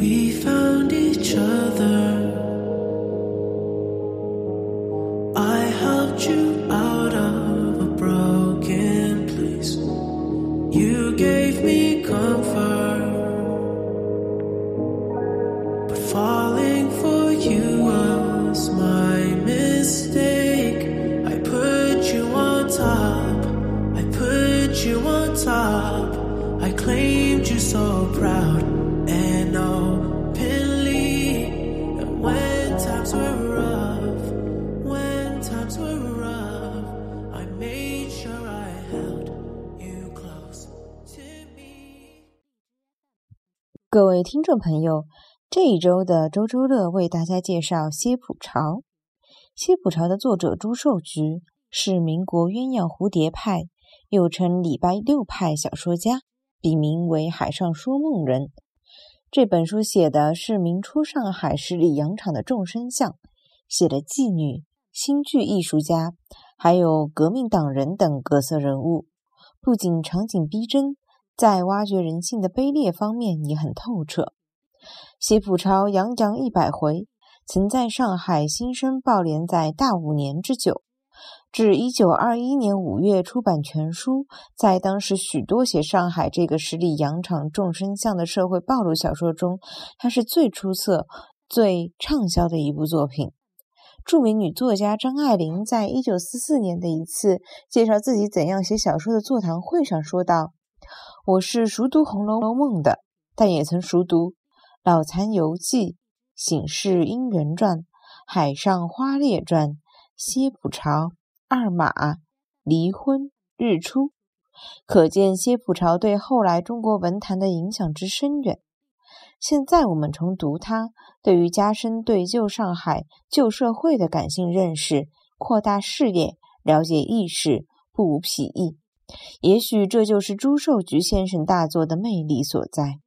We found each other. I helped you out of a broken place. You gave me comfort. But falling for you was my mistake. I put you on top. I put you on top. I claimed you so proud. when time twir up i made sure i held you close to me。各位听众朋友，这一周的周周乐为大家介绍《西浦潮》。《西浦潮》的作者朱寿菊是民国鸳鸯蝴蝶派，又称李白六派小说家，笔名为海上说梦人。这本书写的是明初上海十里洋场的众生相，写的妓女、新剧艺术家，还有革命党人等各色人物，不仅场景逼真。在挖掘人性的卑劣方面也很透彻。谢浦潮洋洋一百回，曾在上海《新生报》连载大五年之久，至一九二一年五月出版全书。在当时许多写上海这个十里洋场众生相的社会暴露小说中，它是最出色、最畅销的一部作品。著名女作家张爱玲在一九四四年的一次介绍自己怎样写小说的座谈会上说道。我是熟读《红楼梦》的，但也曾熟读《老残游记》《醒世姻缘传》《海上花列传》《歇浦潮》《二马》《离婚》《日出》，可见歇浦潮对后来中国文坛的影响之深远。现在我们重读它，对于加深对旧上海、旧社会的感性认识、扩大视野、了解意识，不无裨益。也许这就是朱寿菊先生大作的魅力所在。